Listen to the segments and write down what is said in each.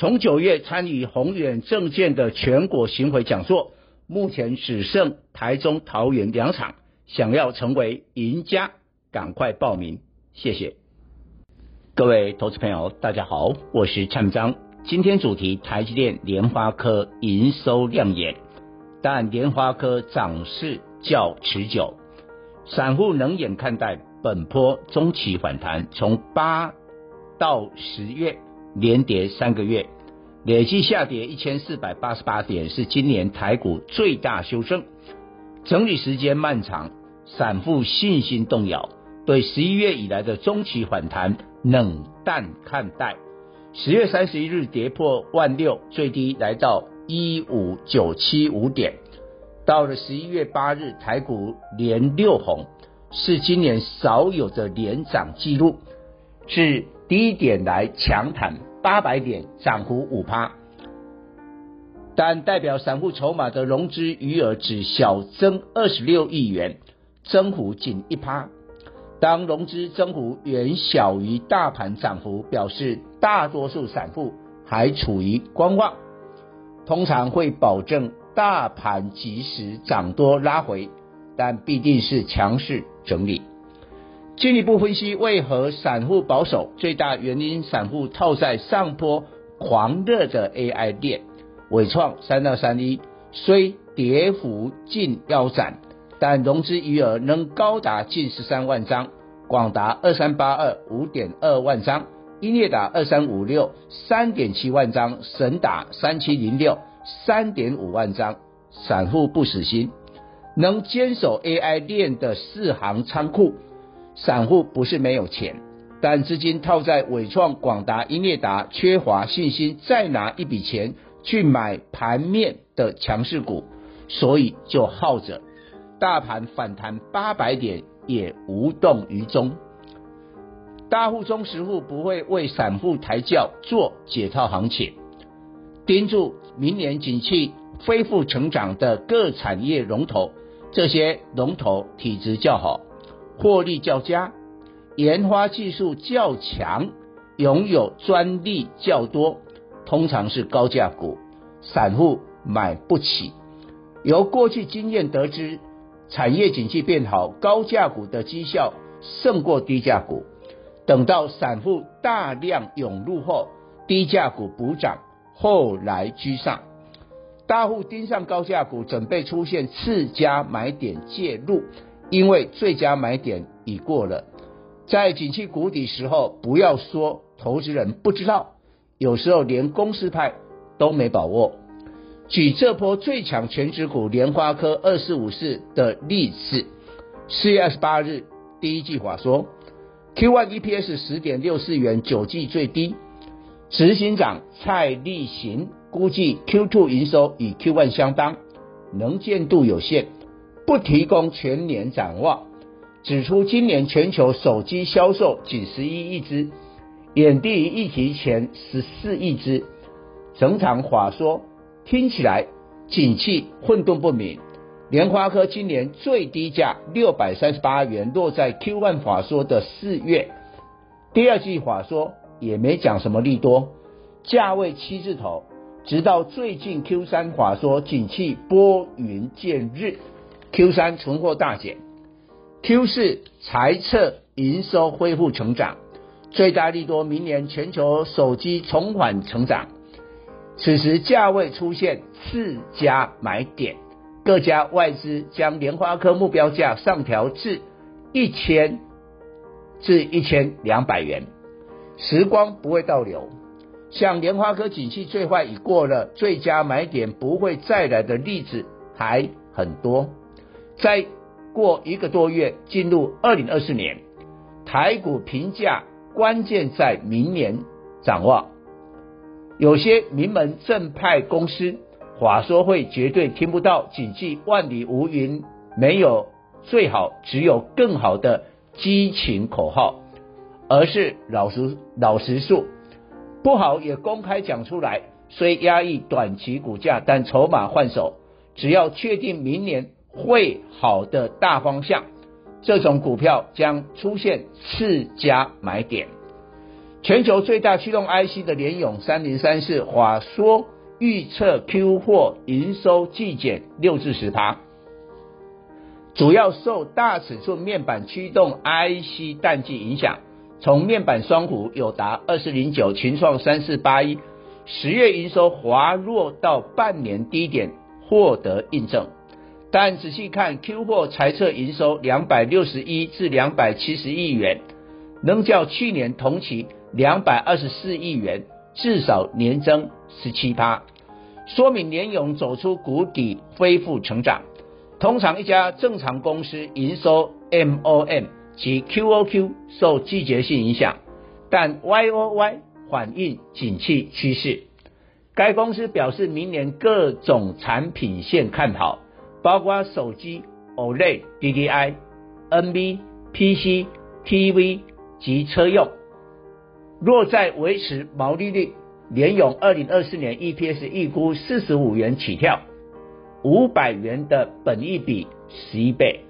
从九月参与宏远证券的全国巡回讲座，目前只剩台中、桃园两场，想要成为赢家，赶快报名，谢谢。各位投资朋友，大家好，我是蔡明彰。今天主题：台积电、莲花科营收亮眼，但莲花科涨势较持久，散户冷眼看待本波中期反弹，从八到十月。连跌三个月，累计下跌一千四百八十八点，是今年台股最大修正。整理时间漫长，散户信心动摇，对十一月以来的中期反弹冷淡看待。十月三十一日跌破万六，最低来到一五九七五点。到了十一月八日，台股连六红，是今年少有的连涨记录，是。低点来强弹八百点，涨幅五趴，但代表散户筹码的融资余额只小增二十六亿元，增幅仅一趴。当融资增幅远小于大盘涨幅，表示大多数散户还处于观望，通常会保证大盘即时涨多拉回，但必定是强势整理。进一步分析为何散户保守，最大原因散户套在上波狂热的 AI 链，纬创三二三一虽跌幅近腰斩，但融资余额仍高达近十三万张，广达二三八二五点二万张，英业达二三五六三点七万张，神达三七零六三点五万张，散户不死心，能坚守 AI 链的四行仓库。散户不是没有钱，但资金套在伟创、广达、英业达，缺乏信心，再拿一笔钱去买盘面的强势股，所以就耗着。大盘反弹八百点也无动于衷。大户、中实户不会为散户抬轿做解套行情，盯住明年景气恢复成长的各产业龙头，这些龙头体质较好。获利较佳，研发技术较强，拥有专利较多，通常是高价股，散户买不起。由过去经验得知，产业景气变好，高价股的绩效胜过低价股。等到散户大量涌入后，低价股补涨，后来居上。大户盯上高价股，准备出现次佳买点介入。因为最佳买点已过了，在景气谷底时候，不要说投资人不知道，有时候连公司派都没把握。举这波最强全值股莲花科二四五四的例子，四月二十八日第一季话说，Q1 EPS 十点六四元，九季最低。执行长蔡立行估计 Q2 营收与 Q1 相当，能见度有限。不提供全年展望，指出今年全球手机销售仅十一亿只，远低于疫情前十四亿只。整场法说听起来景气混沌不明。联发科今年最低价六百三十八元，落在 Q1 法说的四月。第二季法说也没讲什么利多，价位七字头，直到最近 Q3 法说景气拨云见日。Q 三存货大减，Q 四财测营收恢复成长，最大利多明年全球手机重返成长。此时价位出现次佳买点，各家外资将联发科目标价上调至一千至一千两百元。时光不会倒流，像联发科景气最坏已过了，最佳买点不会再来的例子还很多。再过一个多月，进入二零二四年，台股评价关键在明年展望。有些名门正派公司话说会绝对听不到“谨记万里无云，没有最好，只有更好的”激情口号，而是老实老实说，不好也公开讲出来。虽压抑短期股价，但筹码换手，只要确定明年会好的大方向，这种股票将出现次佳买点。全球最大驱动 IC 的联咏三零三四，华硕预测 Q 货营收季减六至十趴，主要受大尺寸面板驱动 IC 淡季影响。从面板双虎有达二四零九、群创三四八一，十月营收滑落到半年低点，获得印证。但仔细看 Q 货财测营收两百六十一至两百七十亿元，能较去年同期。两百二十四亿元，至少年增十七趴，说明联咏走出谷底，恢复成长。通常一家正常公司营收 MOM 及 QOQ 受季节性影响，但 YOY 反映景气趋势。该公司表示，明年各种产品线看好，包括手机、OLED、DDI、NB、PC、TV 及车用。若在维持毛利率，联咏二零二四年 EPS 预估四十五元起跳，五百元的本益比十一倍。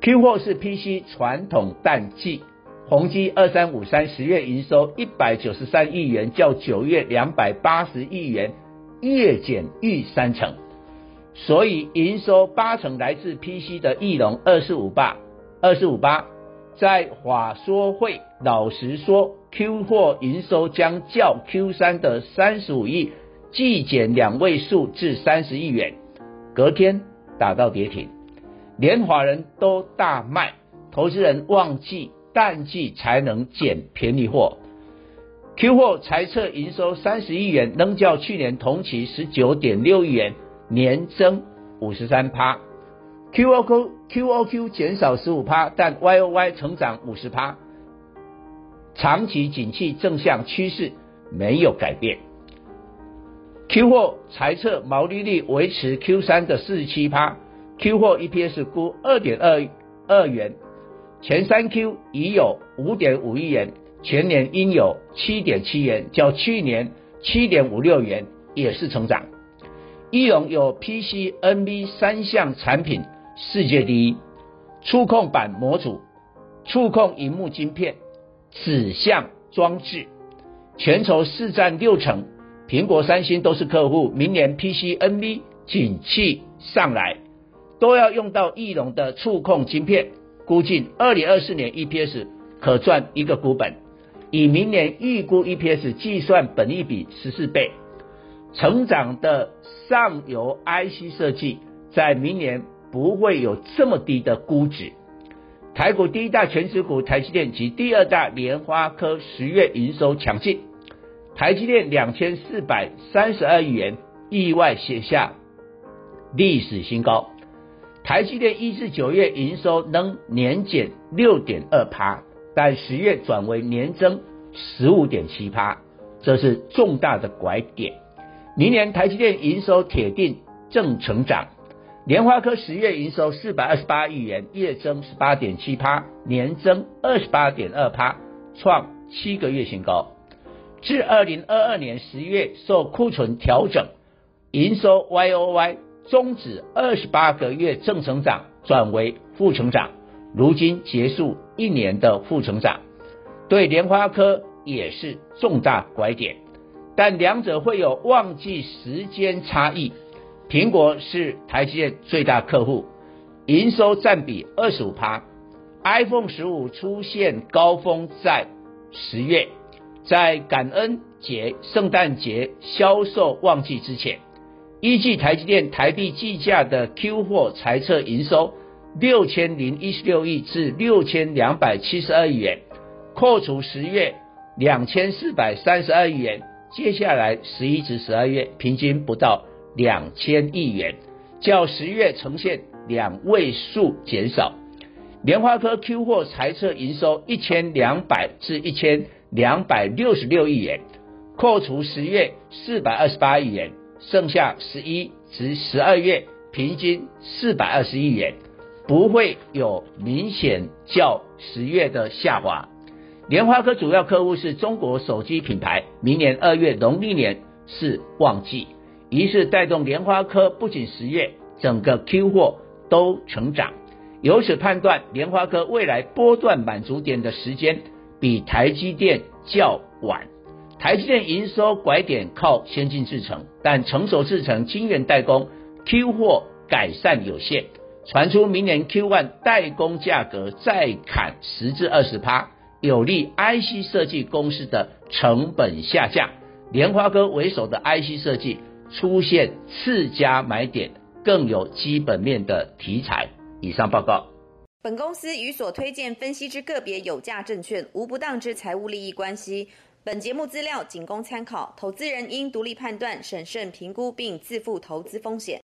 Q 货是 PC 传统淡季，宏基二三五三十月营收一百九十三亿元，较九月两百八十亿元月减逾三成，所以营收八成来自 PC 的义隆二四五八二四五八。在法说会老实说，Q 货营收将较 Q 三的三十五亿季减两位数至三十亿元，隔天打到跌停，连华人都大卖，投资人忘记淡季才能捡便宜货。Q 货财测营收三十亿元，仍较去年同期十九点六亿元，年增五十三趴。QOQ QOQ 减少十五趴，但 YOY 成长五十趴，长期景气正向趋势没有改变。Q 货财测毛利率维持 Q 三的四十七趴，Q 货 EPS 估二点二二元，前三 Q 已有五点五亿元，全年应有七点七元，较去年七点五六元也是成长。义隆有 PC、NB 三项产品。世界第一，触控板模组、触控荧幕晶片、指向装置，全球市占六成。苹果、三星都是客户。明年 PC、NB 景气上来，都要用到翼龙的触控晶片。估计二零二四年 EPS 可赚一个股本，以明年预估 EPS 计算，本益比十四倍。成长的上游 IC 设计，在明年。不会有这么低的估值。台股第一大权值股台积电及第二大联发科十月营收强劲，台积电两千四百三十二亿元意外写下历史新高。台积电一至九月营收能年减六点二趴，但十月转为年增十五点七趴，这是重大的拐点。明年台积电营收铁定正成长。联发科十月营收四百二十八亿元，月增十八点七趴，年增二十八点二趴，创七个月新高。至二零二二年十月受库存调整，营收 YOY 终止二十八个月正成长，转为负成长。如今结束一年的负成长，对联发科也是重大拐点，但两者会有旺季时间差异。苹果是台积电最大客户，营收占比二十五趴。iPhone 十五出现高峰在十月，在感恩节、圣诞节销售旺季之前，依据台积电台币计价的 Q 货财测营收六千零一十六亿至六千两百七十二亿元，扣除十月两千四百三十二亿元，接下来十一至十二月平均不到。两千亿元，较十月呈现两位数减少。联发科 Q 货财测营收一千两百至一千两百六十六亿元，扣除十月四百二十八亿元，剩下十一至十二月平均四百二十亿元，不会有明显较十月的下滑。联发科主要客户是中国手机品牌，明年二月农历年是旺季，于是带动联发科不仅十月整个 Q 货都成长。由此判断，联发科未来波段满足点的时间比台积电较晚。台积电营收拐点靠先进制程，但成熟制程晶圆代工 Q 货改善有限，传出明年 Q1 代工价格再砍十至二十趴。有利 IC 设计公司的成本下降，联发科为首的 IC 设计出现次佳买点，更有基本面的题材。以上报告。本公司与所推荐分析之个别有价证券无不当之财务利益关系。本节目资料仅供参考，投资人应独立判断、审慎评估并自负投资风险。